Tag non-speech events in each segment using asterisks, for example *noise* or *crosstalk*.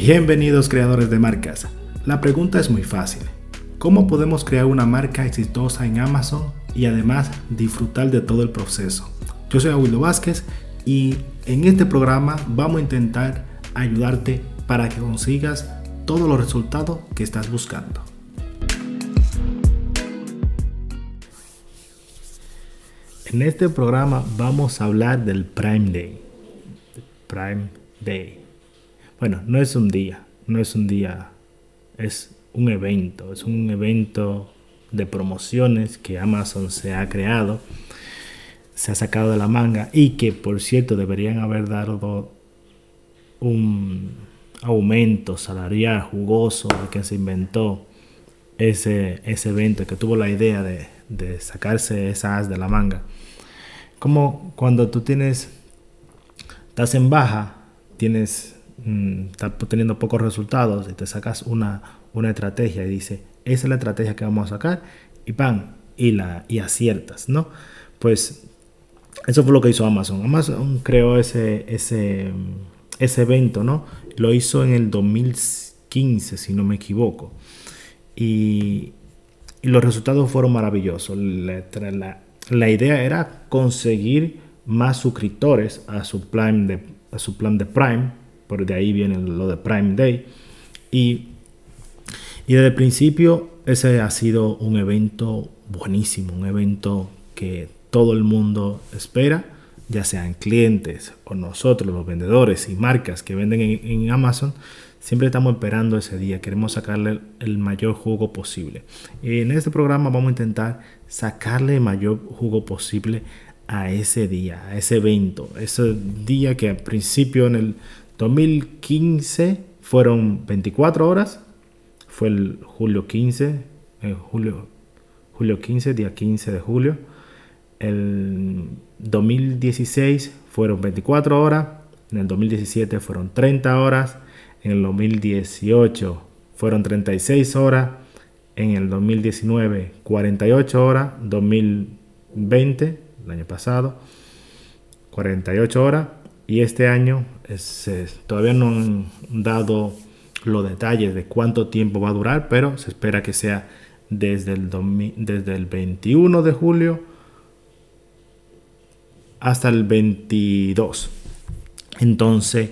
Bienvenidos creadores de marcas. La pregunta es muy fácil. ¿Cómo podemos crear una marca exitosa en Amazon y además disfrutar de todo el proceso? Yo soy Aguilo Vázquez y en este programa vamos a intentar ayudarte para que consigas todos los resultados que estás buscando. En este programa vamos a hablar del Prime Day. Prime Day. Bueno, no es un día, no es un día, es un evento, es un evento de promociones que Amazon se ha creado, se ha sacado de la manga y que por cierto deberían haber dado un aumento salarial jugoso de que se inventó ese, ese evento, que tuvo la idea de, de sacarse esas de la manga. Como cuando tú tienes, estás en baja, tienes Mm, está teniendo pocos resultados y te sacas una, una estrategia y dice, esa es la estrategia que vamos a sacar y pan, y, la, y aciertas, ¿no? Pues eso fue lo que hizo Amazon. Amazon creó ese, ese, ese evento, ¿no? Lo hizo en el 2015, si no me equivoco. Y, y los resultados fueron maravillosos. La, la, la, idea era conseguir más suscriptores a su de, a su plan de Prime por de ahí viene lo de Prime Day. Y, y desde el principio ese ha sido un evento buenísimo, un evento que todo el mundo espera, ya sean clientes o nosotros, los vendedores y marcas que venden en, Amazon, siempre estamos esperando ese día, queremos sacarle el mayor jugo posible. Y en este programa vamos a intentar sacarle el mayor jugo posible a ese día, a ese evento, ese día que al principio en el 2015 fueron 24 horas, fue el julio 15, eh, julio, julio 15, día 15 de julio. El 2016 fueron 24 horas, en el 2017 fueron 30 horas, en el 2018 fueron 36 horas, en el 2019 48 horas, 2020, el año pasado, 48 horas, y este año todavía no han dado los detalles de cuánto tiempo va a durar, pero se espera que sea desde el, desde el 21 de julio hasta el 22. Entonces,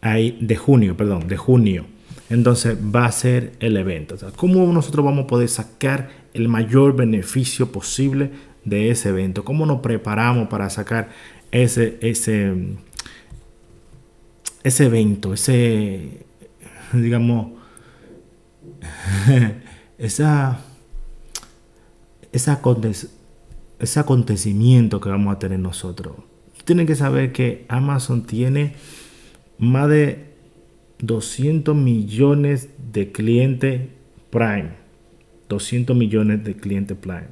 hay de junio, perdón, de junio. Entonces va a ser el evento. ¿Cómo nosotros vamos a poder sacar el mayor beneficio posible de ese evento? ¿Cómo nos preparamos para sacar ese, ese, ese evento, ese, digamos, *laughs* esa, esa ese acontecimiento que vamos a tener nosotros. Tienen que saber que Amazon tiene más de 200 millones de clientes Prime. 200 millones de clientes Prime.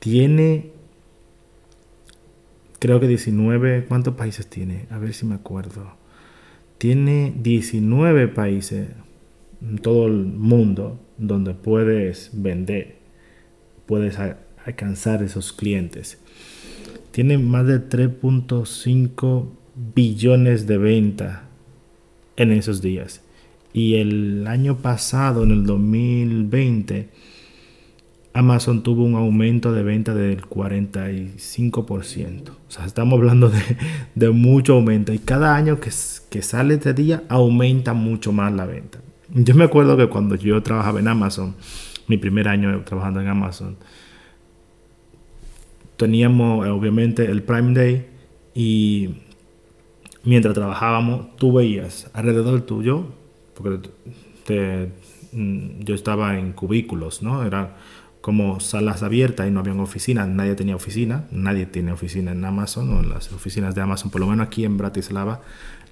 Tiene, creo que 19, ¿cuántos países tiene? A ver si me acuerdo tiene 19 países en todo el mundo donde puedes vender, puedes alcanzar esos clientes. Tiene más de 3.5 billones de ventas en esos días. Y el año pasado, en el 2020, Amazon tuvo un aumento de venta del 45%. O sea, estamos hablando de, de mucho aumento. Y cada año que, que sale este día, aumenta mucho más la venta. Yo me acuerdo que cuando yo trabajaba en Amazon, mi primer año trabajando en Amazon, teníamos obviamente el Prime Day y mientras trabajábamos, tú veías alrededor tuyo, porque mm, yo estaba en cubículos, ¿no? Era como salas abiertas y no había oficinas, nadie tenía oficina, nadie tiene oficina en Amazon o en las oficinas de Amazon, por lo menos aquí en Bratislava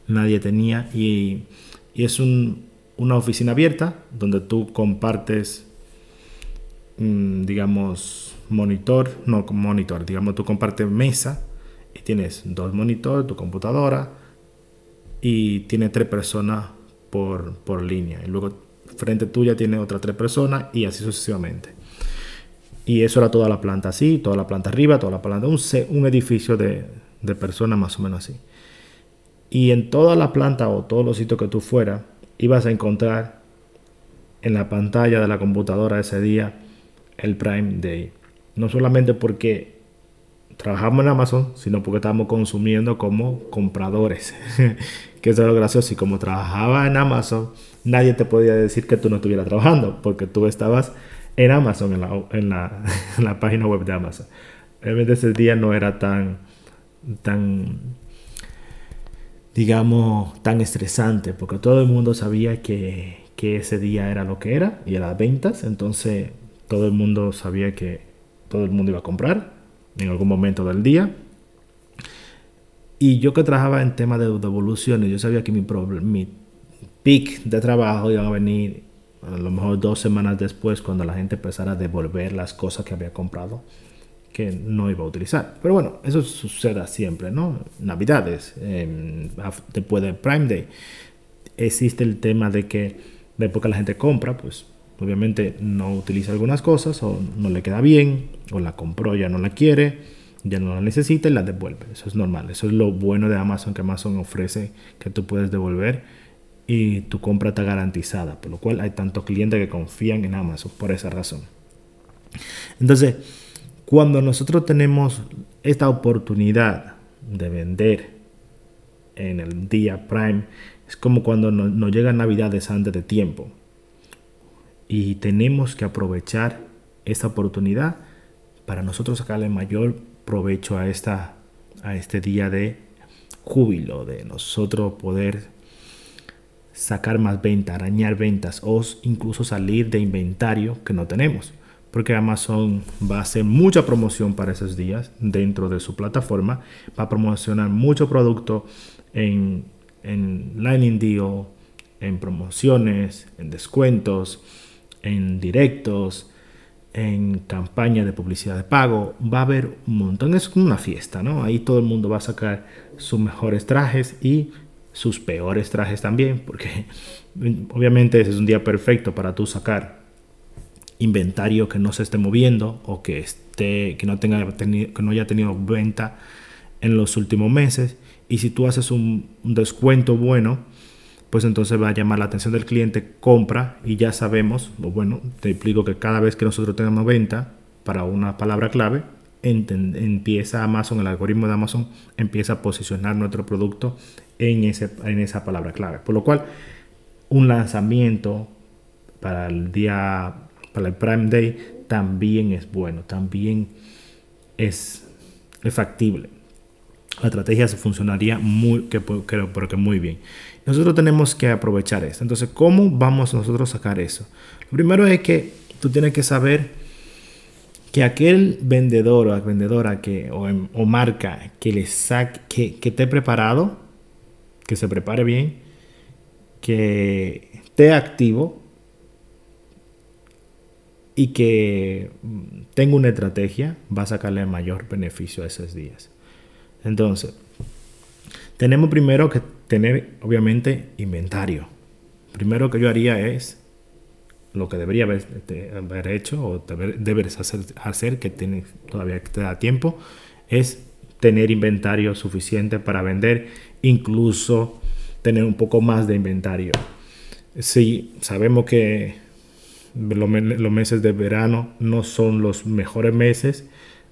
nadie tenía y, y es un, una oficina abierta donde tú compartes, mm, digamos, monitor, no monitor, digamos, tú compartes mesa y tienes dos monitores, tu computadora y tiene tres personas por, por línea y luego frente tuya tiene otras tres personas y así sucesivamente. Y eso era toda la planta así, toda la planta arriba, toda la planta, un, un edificio de, de personas más o menos así. Y en toda la planta o todos los sitios que tú fueras, ibas a encontrar en la pantalla de la computadora ese día el Prime Day. No solamente porque trabajamos en Amazon, sino porque estábamos consumiendo como compradores. *laughs* que eso es lo gracioso. Y como trabajaba en Amazon, nadie te podía decir que tú no estuvieras trabajando, porque tú estabas en Amazon, en la, en la, *laughs* página web de Amazon. Realmente ese día no era tan, tan, digamos, tan estresante, porque todo el mundo sabía que, que ese día era lo que era, y era ventas, entonces todo el mundo sabía que todo el mundo iba a comprar en algún momento del día. Y yo que trabajaba en tema de devoluciones, yo sabía que mi, mi peak de trabajo iba a venir a lo mejor dos semanas después cuando la gente empezara a devolver las cosas que había comprado que no iba a utilizar. Pero bueno, eso sucede siempre, ¿no? Navidades, después de Prime Day, existe el tema de que después que la gente compra, pues obviamente no utiliza algunas cosas o no le queda bien o la compró, ya no la quiere, ya no la necesita y la devuelve. Eso es normal. Eso es lo bueno de Amazon que Amazon ofrece que tú puedes devolver y tu compra está garantizada, por lo cual hay tantos clientes que confían en Amazon por esa razón. Entonces, cuando nosotros tenemos esta oportunidad de vender en el día Prime, es como cuando nos no llegan navidades antes de tiempo y tenemos que aprovechar esta oportunidad para nosotros sacarle mayor provecho a, esta, a este día de júbilo, de nosotros poder sacar más ventas, arañar ventas o incluso salir de inventario que no tenemos. Porque Amazon va a hacer mucha promoción para esos días dentro de su plataforma. Va a promocionar mucho producto en, en Lightning Deal, en promociones, en descuentos en directos, en campaña de publicidad de pago, va a haber un montón, es como una fiesta, ¿no? Ahí todo el mundo va a sacar sus mejores trajes y sus peores trajes también, porque *laughs* obviamente ese es un día perfecto para tú sacar inventario que no se esté moviendo o que esté que no tenga que no haya tenido venta en los últimos meses y si tú haces un descuento bueno pues entonces va a llamar la atención del cliente, compra y ya sabemos, o bueno, te explico que cada vez que nosotros tengamos venta para una palabra clave, empieza Amazon, el algoritmo de Amazon empieza a posicionar nuestro producto en, ese, en esa palabra clave. Por lo cual, un lanzamiento para el día, para el Prime Day, también es bueno, también es, factible. La estrategia funcionaría muy, que muy bien. Nosotros tenemos que aprovechar esto. Entonces, ¿cómo vamos nosotros a sacar eso? Lo primero es que tú tienes que saber que aquel vendedor o vendedora que, o, marca que le saque, que, que esté preparado, que se prepare bien, que esté activo y que tenga una estrategia, va a sacarle mayor beneficio a esos días. Entonces, tenemos primero que tener, obviamente, inventario. Primero que yo haría es lo que debería haber, este, hecho o deberes hacer, hacer, que tiene, todavía te da tiempo, es tener inventario suficiente para vender, incluso tener un poco más de inventario. Si sabemos que los meses de verano no son los mejores meses,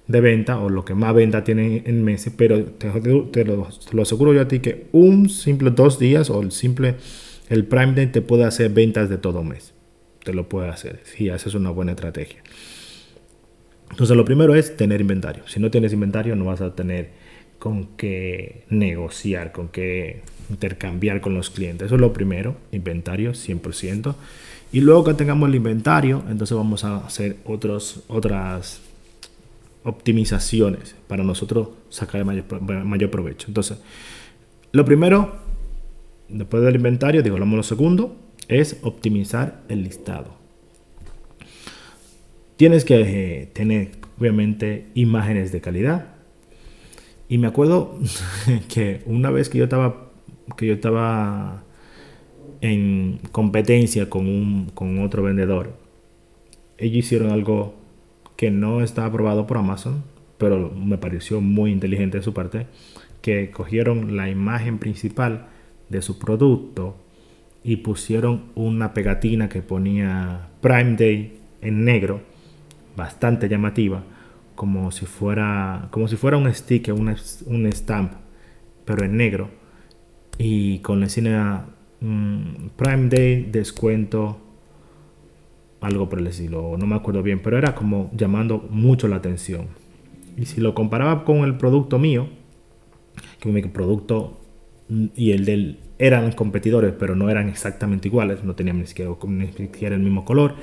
de venta o lo que más venta tienen en meses, pero te, lo, aseguro yo a ti que un simple dos días o el simple el Prime Day te puede hacer ventas de todo mes. Te lo puede hacer si haces una buena estrategia. Entonces lo primero es tener inventario. Si no tienes inventario no vas a tener con qué negociar, con qué intercambiar con los clientes. Eso es lo primero, inventario 100%. Y luego que tengamos el inventario, entonces vamos a hacer otros, otras optimizaciones para nosotros sacar mayor, mayor provecho. Entonces, lo primero, después del inventario, digo, lo segundo, es optimizar el listado. Tienes que eh, tener, obviamente, imágenes de calidad. Y me acuerdo *laughs* que una vez que yo estaba, que yo estaba en competencia con, un, con otro vendedor, ellos hicieron algo que no está aprobado por Amazon, pero me pareció muy inteligente de su parte, que cogieron la imagen principal de su producto y pusieron una pegatina que ponía Prime Day en negro, bastante llamativa, como si fuera, como si fuera un sticker, un, un stamp, pero en negro, y con la escena mm, Prime Day descuento, algo por el estilo, no me acuerdo bien, pero era como llamando mucho la atención. Y si lo comparaba con el producto mío, que mi producto y el del eran competidores, pero no eran exactamente iguales, no tenían ni siquiera, el mismo color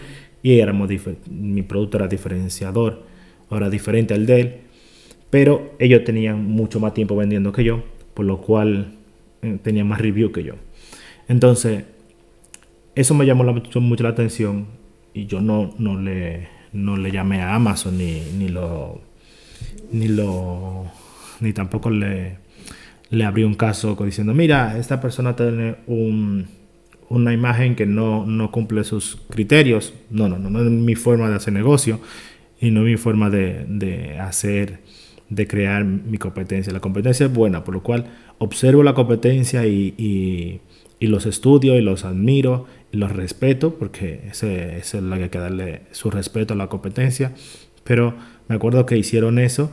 y éramos mi producto era diferenciador, ahora diferente al de él, pero ellos tenían mucho más tiempo vendiendo que yo, por lo cual eh, tenían más review que yo. Entonces, eso me llamó mucho, la atención y yo no, no, le, no le llamé a Amazon ni, ni lo ni lo ni tampoco le le abrí un caso diciendo, mira, esta persona tiene una imagen que no, no, cumple sus criterios. No, no, no, no es mi forma de hacer negocio y no es mi forma de, de hacer, de crear mi competencia. La competencia es buena, por lo cual observo la competencia y, y, y los estudio y los admiro y los respeto, porque ese, es lo que hay que darle su respeto a la competencia. Pero me acuerdo que hicieron eso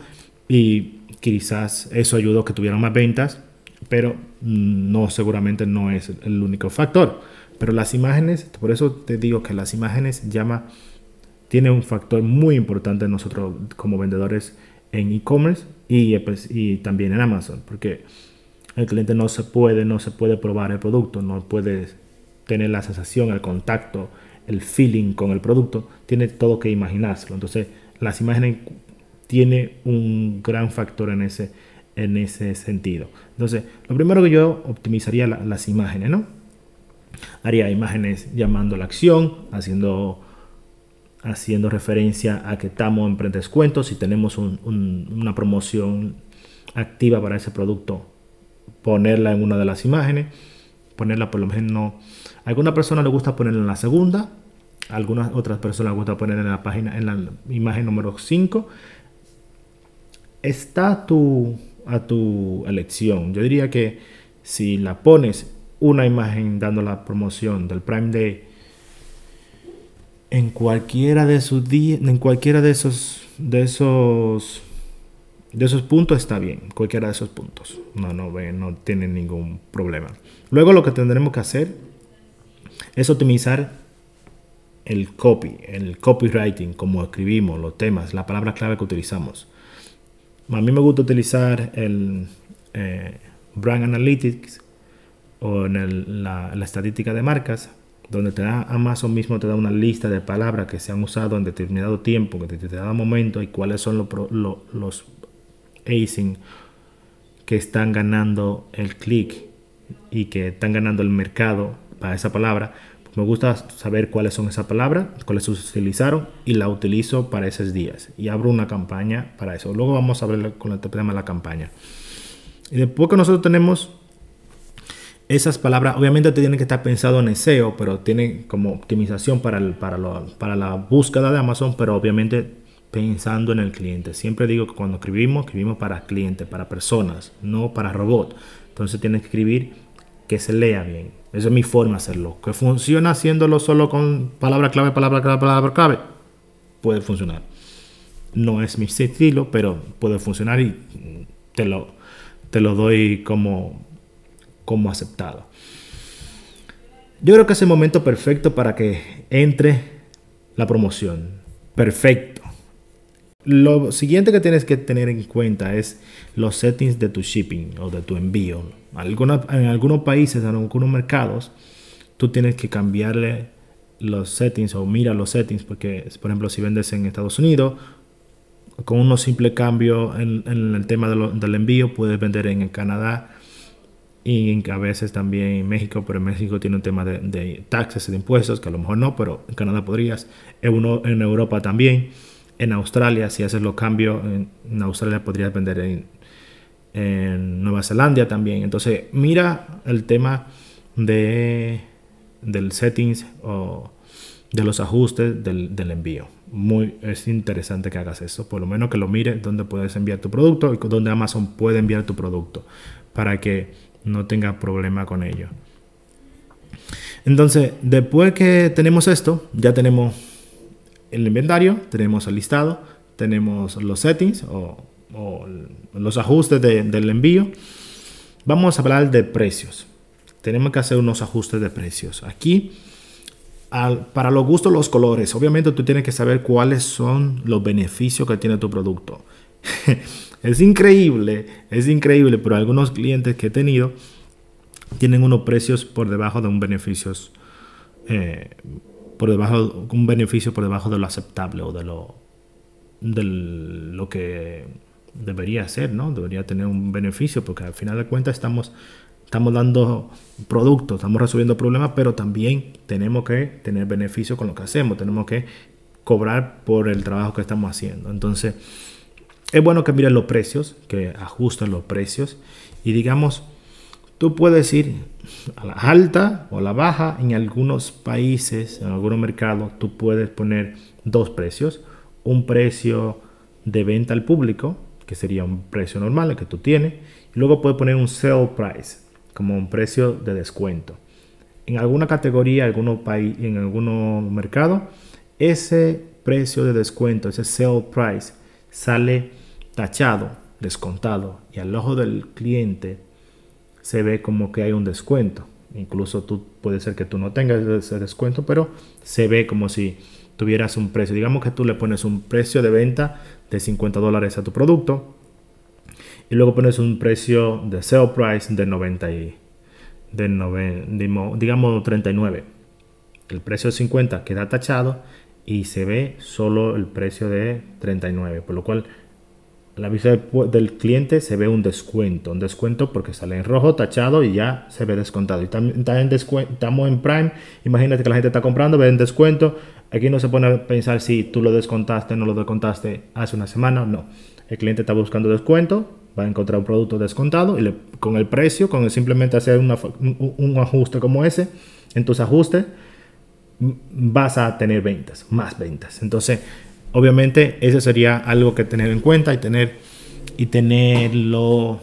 y quizás eso ayudó a que tuvieran más ventas, pero no seguramente no es el único factor. Pero las imágenes, por eso te digo que las imágenes llama tiene un factor muy importante nosotros como vendedores en e-commerce y, pues, y también en Amazon, porque el cliente no se puede, no se puede probar el producto, no puede tener la sensación, el contacto, el feeling con el producto, tiene todo que imaginárselo. Entonces, las imágenes tiene un gran factor en ese, en ese sentido. Entonces, lo primero que yo optimizaría las imágenes, ¿no? Haría imágenes llamando la acción, haciendo, haciendo referencia a que estamos en predescuento, si tenemos una promoción activa para ese producto, ponerla en una de las imágenes, ponerla por lo menos, a alguna persona le gusta ponerla en la segunda, algunas otras personas les gusta ponerla en la página, en la imagen número 5, está a tu, a tu elección. Yo diría que si la pones una imagen dando la promoción del Prime Day en cualquiera de sus días, en cualquiera de esos de esos de esos puntos está bien, cualquiera de esos puntos. No no no tiene ningún problema. Luego lo que tendremos que hacer es optimizar el copy, el copywriting, como escribimos, los temas, la palabra clave que utilizamos. A mí me gusta utilizar el eh, Brand Analytics o en la, estadística de marcas, donde te da Amazon mismo te da una lista de palabras que se han usado en determinado tiempo, en determinado momento y cuáles son los ASIN que están ganando el clic y que están ganando el mercado para esa palabra me gusta saber cuáles son esas palabras, cuáles se utilizaron y la utilizo para esos días. Y abro una campaña para eso. Luego vamos a ver con el tema de la campaña. Y después que nosotros tenemos esas palabras, obviamente tienen que estar pensado en SEO, pero tiene como optimización para, el, para, para la búsqueda de Amazon, pero obviamente pensando en el cliente. Siempre digo que cuando escribimos, escribimos para clientes, para personas, no para robots. Entonces tienes que escribir que se lea bien esa es mi forma de hacerlo. Que funciona haciéndolo solo con palabra clave, palabra clave, palabra clave. Puede funcionar. No es mi estilo, pero puede funcionar y te lo, te lo doy como, como aceptado. Yo creo que es el momento perfecto para que entre la promoción. Perfecto. Lo siguiente que tienes que tener en cuenta es los settings de tu shipping o de tu envío. en algunos países, en algunos mercados, tú tienes que cambiarle los settings o mira los settings porque, por ejemplo, si vendes en Estados Unidos, con unos simple cambio en, el tema del envío, puedes vender en Canadá y a veces también en México, pero en México tiene un tema de, de taxes de impuestos, que a lo mejor no, pero en Canadá podrías, en Europa también en Australia, si haces los cambios, en, Australia podrías vender en, Nueva Zelanda también. Entonces, mira el tema de del settings o de los ajustes del, envío. Muy, es interesante que hagas eso, por lo menos que lo mires donde puedes enviar tu producto y donde Amazon puede enviar tu producto para que no tenga problema con ello. Entonces, después que tenemos esto, ya tenemos el inventario, tenemos el listado, tenemos los settings o, los ajustes del envío. Vamos a hablar de precios. Tenemos que hacer unos ajustes de precios. Aquí, para los gustos, los colores. Obviamente tú tienes que saber cuáles son los beneficios que tiene tu producto. *laughs* es increíble, es increíble, pero algunos clientes que he tenido tienen unos precios por debajo de un beneficios eh, por debajo un beneficio por debajo de lo aceptable o de lo de lo que debería ser, ¿no? Debería tener un beneficio porque al final de cuentas estamos estamos dando productos, estamos resolviendo problemas, pero también tenemos que tener beneficio con lo que hacemos, tenemos que cobrar por el trabajo que estamos haciendo. Entonces, es bueno que miren los precios, que ajusten los precios y digamos, Tú puedes ir a la alta o a la baja. En algunos países, en algunos mercados, tú puedes poner dos precios. Un precio de venta al público, que sería un precio normal que tú tienes. Y luego puedes poner un sale price, como un precio de descuento. En alguna categoría, algunos país, en algunos mercados, ese precio de descuento, ese sale price, sale tachado, descontado. Y al ojo del cliente se ve como que hay un descuento. Incluso tú puede ser que tú no tengas ese descuento, pero se ve como si tuvieras un precio. Digamos que tú le pones un precio de venta de 50 dólares a tu producto y luego pones un precio de sale price de 90 y de digamos 39. El precio de 50 queda tachado y se ve solo el precio de 39, por lo cual la vista del cliente se ve un descuento, un descuento porque sale en rojo tachado y ya se ve descontado. Y también estamos en Prime, imagínate que la gente está comprando, ve en descuento. Aquí no se pone a pensar si tú lo descontaste o no lo descontaste hace una semana, no. El cliente está buscando descuento, va a encontrar un producto descontado y con el precio, con simplemente hacer un, un ajuste como ese, en tus ajustes vas a tener ventas, más ventas. Entonces, Obviamente, eso sería algo que tener en cuenta y tener y tenerlo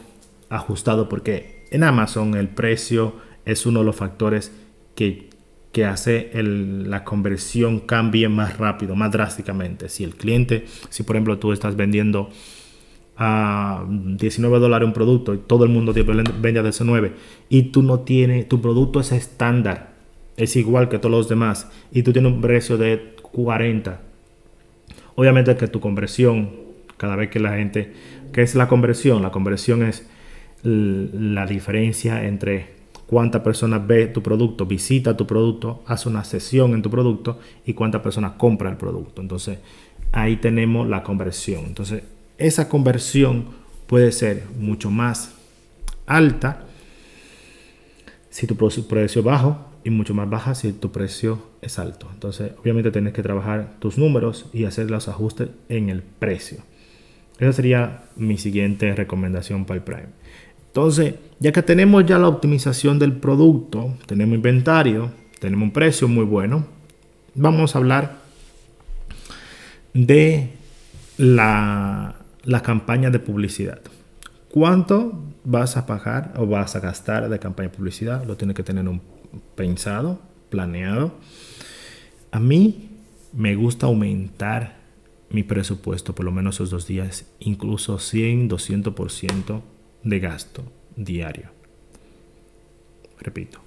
ajustado porque en Amazon el precio es uno de los factores que, que hace la conversión cambie más rápido, más drásticamente. Si el cliente, si por ejemplo tú estás vendiendo a 19 dólares un producto y todo el mundo vende a 19 y tú no tienes, tu producto es estándar, es igual que todos los demás y tú tienes un precio de 40 Obviamente que tu conversión, cada vez que la gente, ¿qué es la conversión? La conversión es la diferencia entre cuántas personas ve tu producto, visita tu producto, hace una sesión en tu producto y cuántas personas compra el producto. Entonces, ahí tenemos la conversión. Entonces, esa conversión puede ser mucho más alta si tu precio es bajo y mucho más baja si tu precio es alto. Entonces, obviamente tienes que trabajar tus números y hacer los ajustes en el precio. Esa sería mi siguiente recomendación para el Prime. Entonces, ya que tenemos ya la optimización del producto, tenemos inventario, tenemos un precio muy bueno, vamos a hablar de la, la campaña de publicidad. ¿Cuánto vas a pagar o vas a gastar de campaña de publicidad? Lo tienes que tener un pensado, planeado. A mí me gusta aumentar mi presupuesto por lo menos esos dos días, incluso 100, 200% de gasto diario. Repito,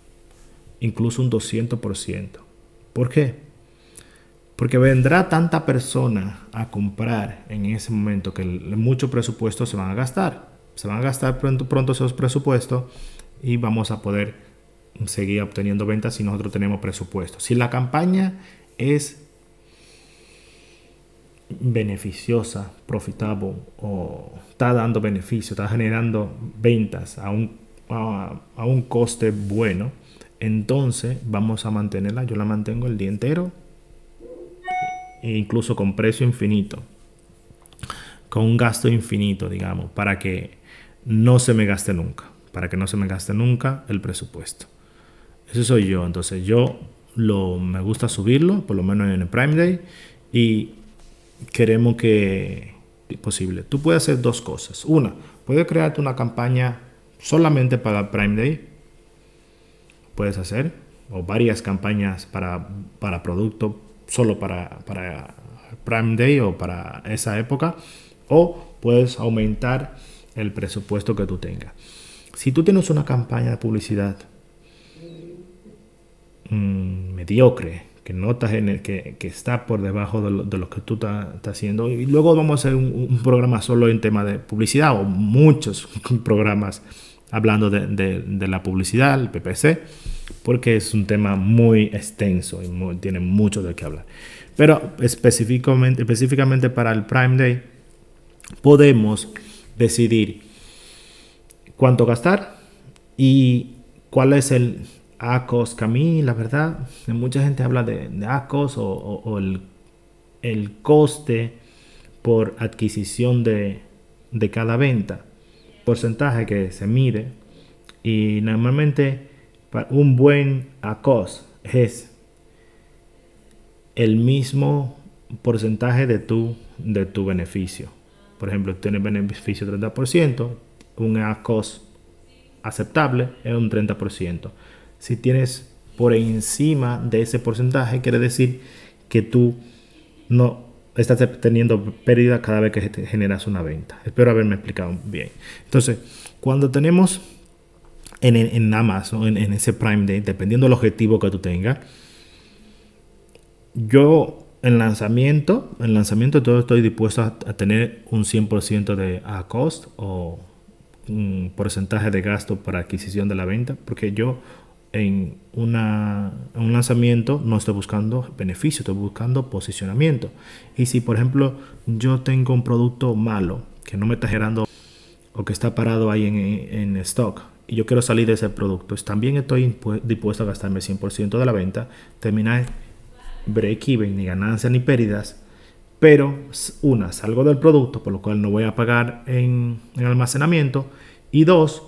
incluso un 200%. ¿Por qué? Porque vendrá tanta persona a comprar en ese momento que mucho presupuesto se van a gastar. Se van a gastar pronto, pronto esos presupuestos y vamos a poder seguir obteniendo ventas si nosotros tenemos presupuesto. Si la campaña es beneficiosa, profitable o está dando beneficio, está generando ventas a un, a, un coste bueno, entonces vamos a mantenerla. Yo la mantengo el día entero e incluso con precio infinito, con un gasto infinito, digamos, para que no se me gaste nunca, para que no se me gaste nunca el presupuesto. Eso soy yo. Entonces yo lo, me gusta subirlo, por lo menos en el Prime Day. Y queremos que posible. Tú puedes hacer dos cosas. Una, puedes crearte una campaña solamente para Prime Day. Puedes hacer. o varias campañas para, para producto solo para, para Prime Day o para esa época, o puedes aumentar el presupuesto que tú tengas. Si tú tienes una campaña de publicidad mm, mediocre, que notas en el, que, que, está por debajo de lo, de lo que tú estás haciendo, y luego vamos a hacer un, programa solo en tema de publicidad o muchos *laughs* programas hablando de, de, la publicidad, el PPC, porque es un tema muy extenso y tiene mucho de qué hablar. Pero específicamente, específicamente para el Prime Day, podemos decidir cuánto gastar y cuál es el ACOS que la verdad, mucha gente habla de, ACOS o, o, o el, el, coste por adquisición de, de, cada venta, porcentaje que se mide y normalmente un buen ACOS es el mismo porcentaje de tu, de tu beneficio. Por ejemplo, tienes beneficio 30%, un ACOS aceptable es un 30%. Si tienes por encima de ese porcentaje, quiere decir que tú no estás teniendo pérdida cada vez que generas una venta. Espero haberme explicado bien. Entonces, cuando tenemos en, en Amazon, en, ese Prime Day, dependiendo del objetivo que tú tengas, yo en lanzamiento, en lanzamiento todo estoy dispuesto a, a tener un 100% de a cost o un porcentaje de gasto para adquisición de la venta, porque yo en un lanzamiento no estoy buscando beneficio, estoy buscando posicionamiento. Y si por ejemplo yo tengo un producto malo que no me está generando o que está parado ahí en, en stock y yo quiero salir de ese producto, también estoy dispuesto a gastarme 100% de la venta, terminar break-even, ni ganancias ni pérdidas, pero una, salgo del producto, por lo cual no voy a pagar en, en almacenamiento, y dos,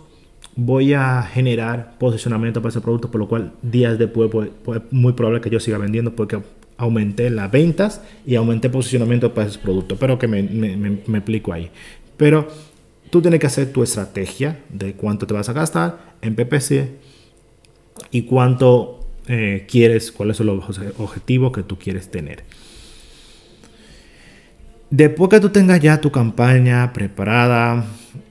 voy a generar posicionamiento para ese producto, por lo cual días después pues, muy probable que yo siga vendiendo porque aumenté las ventas y aumenté posicionamiento para ese producto, pero que me, me, me, ahí. Pero tú tienes que hacer tu estrategia de cuánto te vas a gastar en PPC y cuánto eh, quieres, cuáles son los objetivos que tú quieres tener. Después que tú tengas ya tu campaña preparada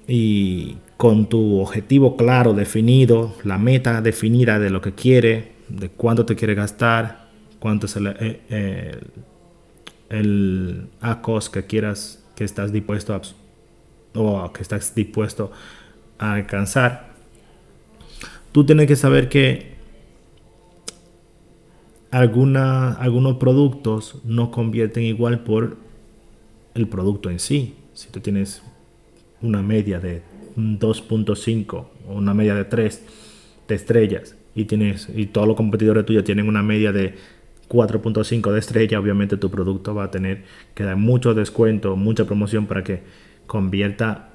y con tu objetivo claro, definido, la meta definida de lo que quiere, de cuánto te quiere gastar, cuánto es el, eh, el, el ACOS que quieras, que estás dispuesto a, que estás dispuesto a alcanzar, tú tienes que saber que alguna, algunos productos no convierten igual por el producto en sí. Si tú tienes una media de 2.5 o una media de 3 de estrellas y tienes y todos los competidores tuyos tienen una media de 4.5 de estrella, obviamente tu producto va a tener que dar mucho descuento, mucha promoción para que convierta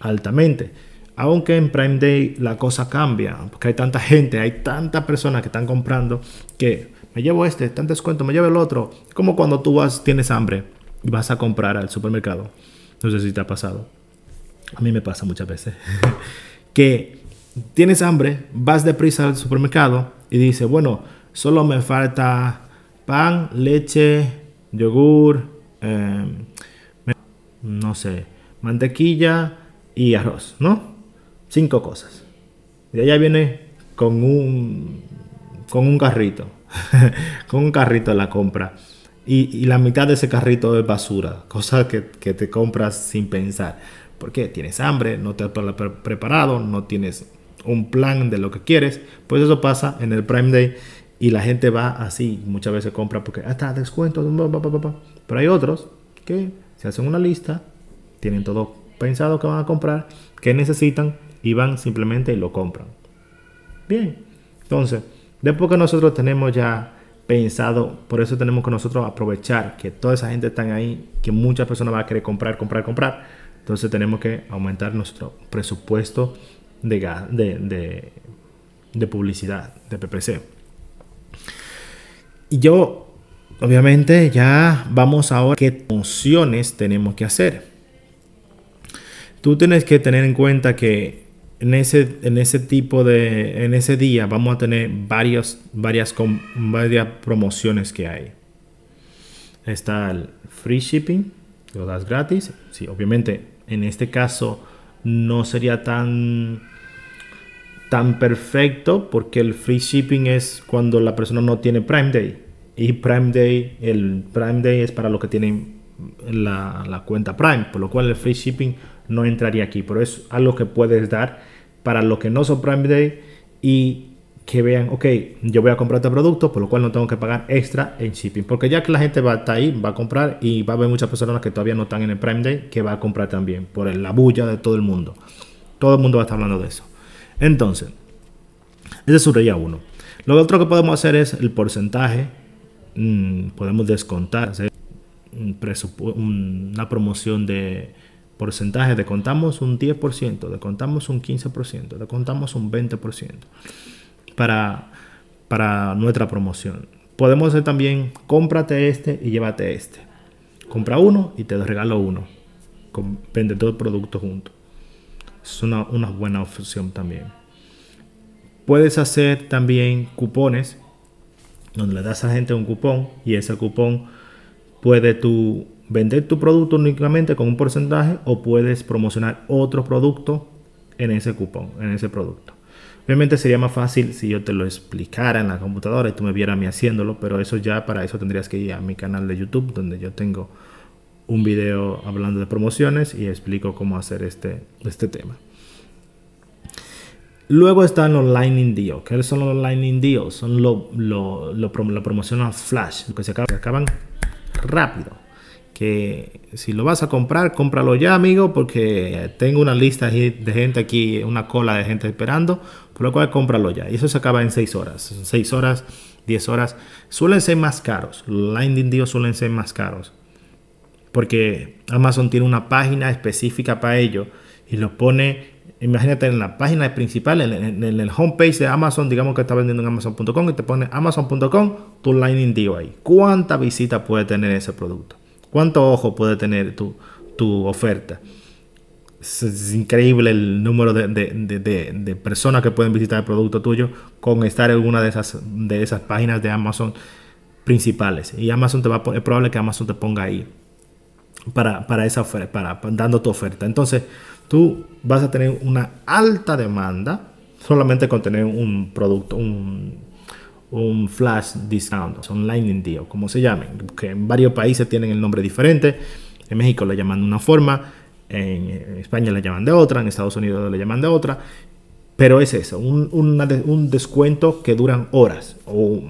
altamente. Aunque en Prime Day la cosa cambia, porque hay tanta gente, hay tantas personas que están comprando que me llevo este, tan descuento, me llevo el otro. Como cuando tú vas, tienes hambre y vas a comprar al supermercado. No sé si te ha pasado. A mí me pasa muchas veces. *laughs* que tienes hambre, vas deprisa al supermercado y dices, bueno, solo me falta pan, leche, yogur, eh, no sé, mantequilla y arroz, ¿no? Cinco cosas. Y allá viene con un, con un carrito. *laughs* con un carrito la compra. Y, y, la mitad de ese carrito es basura, cosas que, que, te compras sin pensar. Porque tienes hambre, no te has preparado, no tienes un plan de lo que quieres. Pues eso pasa en el Prime Day y la gente va así. Muchas veces compra porque hasta descuento. Pero hay otros que se hacen una lista, tienen todo pensado que van a comprar, que necesitan y van simplemente y lo compran. Bien, entonces Después que nosotros tenemos ya pensado, por eso tenemos que nosotros aprovechar que toda esa gente está ahí, que muchas personas van a querer comprar, comprar, comprar. Entonces tenemos que aumentar nuestro presupuesto de, de, de, de publicidad, de PPC. Y yo, obviamente, ya vamos ahora qué funciones tenemos que hacer. Tú tienes que tener en cuenta que en ese, en ese tipo de, en ese día vamos a tener varias, varias promociones que hay. Está el free shipping, lo das gratis. Sí, obviamente en este caso no sería tan tan perfecto porque el free shipping es cuando la persona no tiene Prime Day. Y Prime Day, el Prime Day es para los que tienen la, la cuenta Prime, por lo cual el free shipping no entraría aquí, pero es algo que puedes dar para los que no son Prime Day y que vean, ok, yo voy a comprar este producto, por lo cual no tengo que pagar extra en shipping. Porque ya que la gente va a estar ahí, va a comprar y va a haber muchas personas que todavía no están en el Prime Day que va a comprar también, por la bulla de todo el mundo. Todo el mundo va a estar hablando de eso. Entonces, ese es día 1. Lo otro que podemos hacer es el porcentaje. Mm, podemos descontar, hacer una promoción de porcentaje. Descontamos un 10%, descontamos un 15%, descontamos un 20% para, para nuestra promoción. Podemos hacer también, cómprate este y llévate este. Compra uno y te regalo uno. Vende todo el producto junto. Es una, una buena opción también. Puedes hacer también cupones, donde le das a la gente un cupón y ese cupón puede tú vender tu producto únicamente con un porcentaje o puedes promocionar otro producto en ese cupón, en ese producto. Obviamente sería más fácil si yo te lo explicara en la computadora y tú me vieras a mí haciéndolo, pero eso ya para eso tendrías que ir a mi canal de YouTube donde yo tengo un video hablando de promociones y explico cómo hacer este, este tema. Luego están los Lightning Deals. ¿Qué son los Lightning Deals? Son lo, lo, lo, la promoción flash, que se acaban, acaban rápido. Que si lo vas a comprar, cómpralo ya, amigo, porque tengo una lista de gente aquí, una cola de gente esperando, por lo cual cómpralo ya. Y eso se acaba en 6 horas. 6 horas, 10 horas. Suelen ser más caros. Lightning Deals suelen ser más caros. Porque Amazon tiene una página específica para ello y lo pone imagínate en la página principal, en, el homepage de Amazon, digamos que está vendiendo en Amazon.com y te pone Amazon.com, tu Lightning Deal ahí. ¿Cuánta visita puede tener ese producto? ¿Cuánto ojo puede tener tu, tu oferta? Es, increíble el número de, de, de, personas que pueden visitar el producto tuyo con estar en una de esas, de esas páginas de Amazon principales. Y Amazon te va a, es probable que Amazon te ponga ahí para, para esa oferta, para, dando tu oferta. Entonces, tú vas a tener una alta demanda solamente con tener un producto, un, un flash discount, un lightning deal, como se llamen, que en varios países tienen el nombre diferente. En México le llaman de una forma, en España le llaman de otra, en Estados Unidos le llaman de otra, pero es eso, un, un descuento que duran horas. O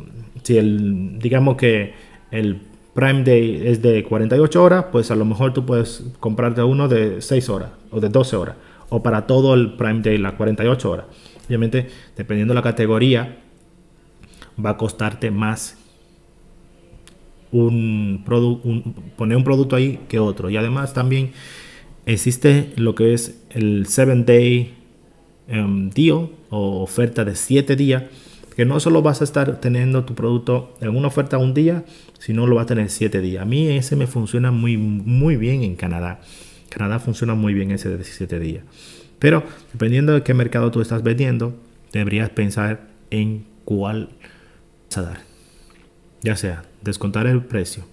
si el, digamos que el Prime Day es de 48 horas, pues a lo mejor tú puedes comprarte uno de 6 horas o de 12 horas. O para todo el Prime Day, las 48 horas. Obviamente, dependiendo de la categoría, va a costarte más un, poner un producto ahí que otro. Y además también existe lo que es el 7 Day um, Deal o oferta de 7 días que no solo vas a estar teniendo tu producto en una oferta un día, sino lo vas a tener siete días. A mí ese me funciona muy, muy bien en Canadá. Canadá funciona muy bien ese de 17 días. Pero dependiendo de qué mercado tú estás vendiendo, deberías pensar en cuál a dar. Ya sea descontar el precio,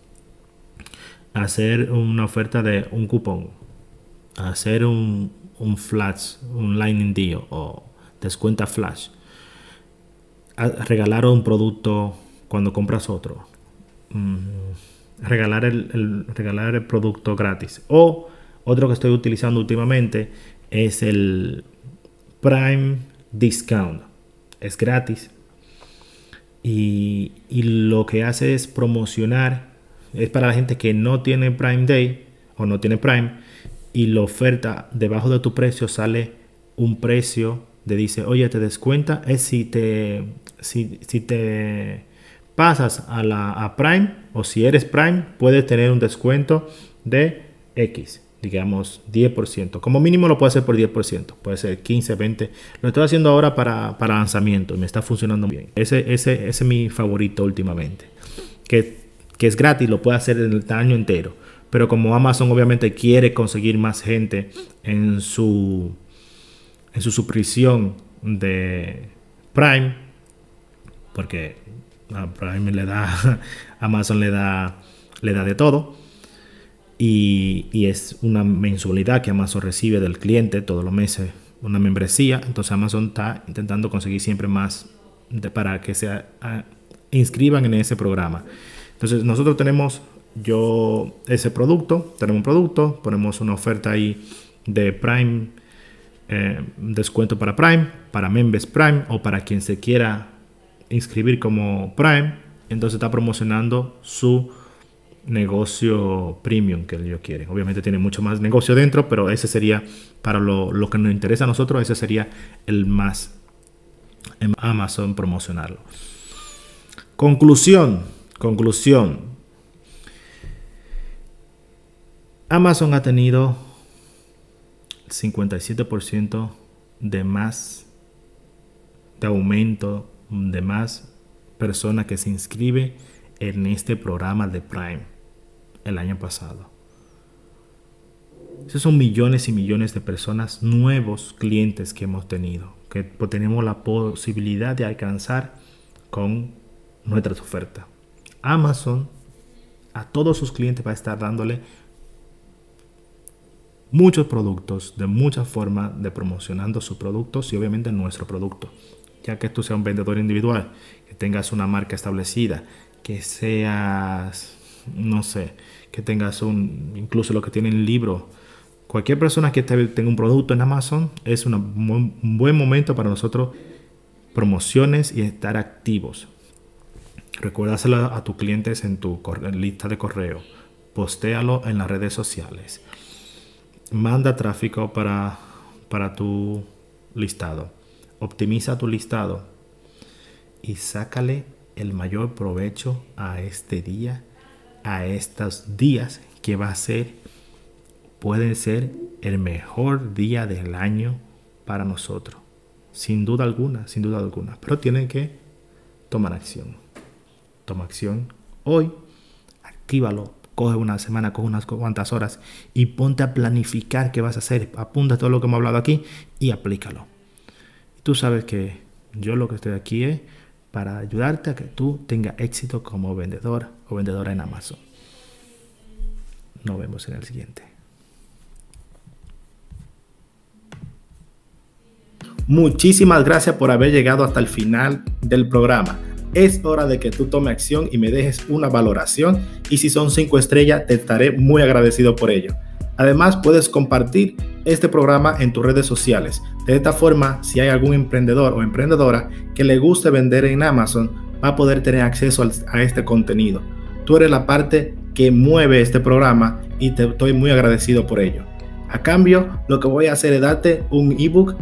hacer una oferta de un cupón, hacer un, un flash, un lightning deal o descuenta flash regalar un producto cuando compras otro. Mm, regalar, el, regalar el producto gratis. O otro que estoy utilizando últimamente es el Prime Discount. Es gratis. Y, lo que hace es promocionar. Es para la gente que no tiene Prime Day o no tiene Prime. Y la oferta debajo de tu precio sale un precio de dice, oye, te descuenta. Es si te si, te pasas a la Prime o si eres Prime, puedes tener un descuento de X, digamos 10%. Como mínimo lo puedes hacer por 10%, puede ser 15, 20. Lo estoy haciendo ahora para, para lanzamiento y me está funcionando bien. Ese, ese, es mi favorito últimamente. Que, que es gratis, lo puede hacer el año entero. Pero como Amazon obviamente quiere conseguir más gente en su en su suscripción de Prime, porque a Prime le da, *laughs* Amazon le da, le da de todo. Y, es una mensualidad que Amazon recibe del cliente todos los meses, una membresía. Entonces Amazon está intentando conseguir siempre más para que se inscriban en ese programa. Entonces nosotros tenemos yo ese producto, tenemos un producto, ponemos una oferta ahí de Prime, eh, descuento para Prime, para Members Prime o para quien se quiera inscribir como Prime. Entonces está promocionando su negocio premium que ellos quieren. Obviamente tiene mucho más negocio dentro, pero ese sería para lo, que nos interesa a nosotros, ese sería el más Amazon promocionarlo. Conclusión, conclusión. Amazon ha tenido 57% de más de aumento, de más personas que se inscribe en este programa de Prime el año pasado. Esos son millones y millones de personas, nuevos clientes que hemos tenido, que tenemos la posibilidad de alcanzar con nuestras ofertas. Amazon a todos sus clientes va a estar dándole muchos productos de muchas formas de promocionando sus productos y obviamente nuestro producto. Ya que tú seas un vendedor individual, que tengas una marca establecida, que seas, no sé, que tengas un, incluso lo que tiene el libro. Cualquier persona que tenga un producto en Amazon es un buen momento para nosotros promociones y estar activos. Recuérdaselo a tus clientes en tu lista de correo. Postéalo en las redes sociales manda tráfico para, para tu listado. Optimiza tu listado y sácale el mayor provecho a este día, a estos días que va a ser, puede ser el mejor día del año para nosotros. Sin duda alguna, sin duda alguna. Pero tienen que tomar acción. Toma acción hoy, actívalo coge una semana, coge unas cuantas horas y ponte a planificar qué vas a hacer. Apunta todo lo que hemos hablado aquí y aplícalo. Tú sabes que yo lo que estoy aquí es para ayudarte a que tú tengas éxito como vendedor o vendedora en Amazon. Nos vemos en el siguiente. Muchísimas gracias por haber llegado hasta el final del programa es hora de que tú tomes acción y me dejes una valoración y si son 5 estrellas te estaré muy agradecido por ello. Además puedes compartir este programa en tus redes sociales. De esta forma, si hay algún emprendedor o emprendedora que le guste vender en Amazon, va a poder tener acceso a este contenido. Tú eres la parte que mueve este programa y te estoy muy agradecido por ello. A cambio, lo que voy a hacer es darte un ebook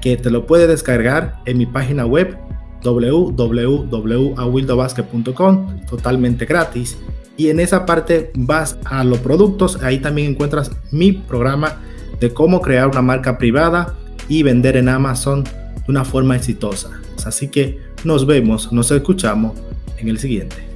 que te lo puedes descargar en mi página web www.awildobasket.com totalmente gratis y en esa parte vas a los productos ahí también encuentras mi programa de cómo crear una marca privada y vender en Amazon de una forma exitosa. Así que nos vemos nos escuchamos en el siguiente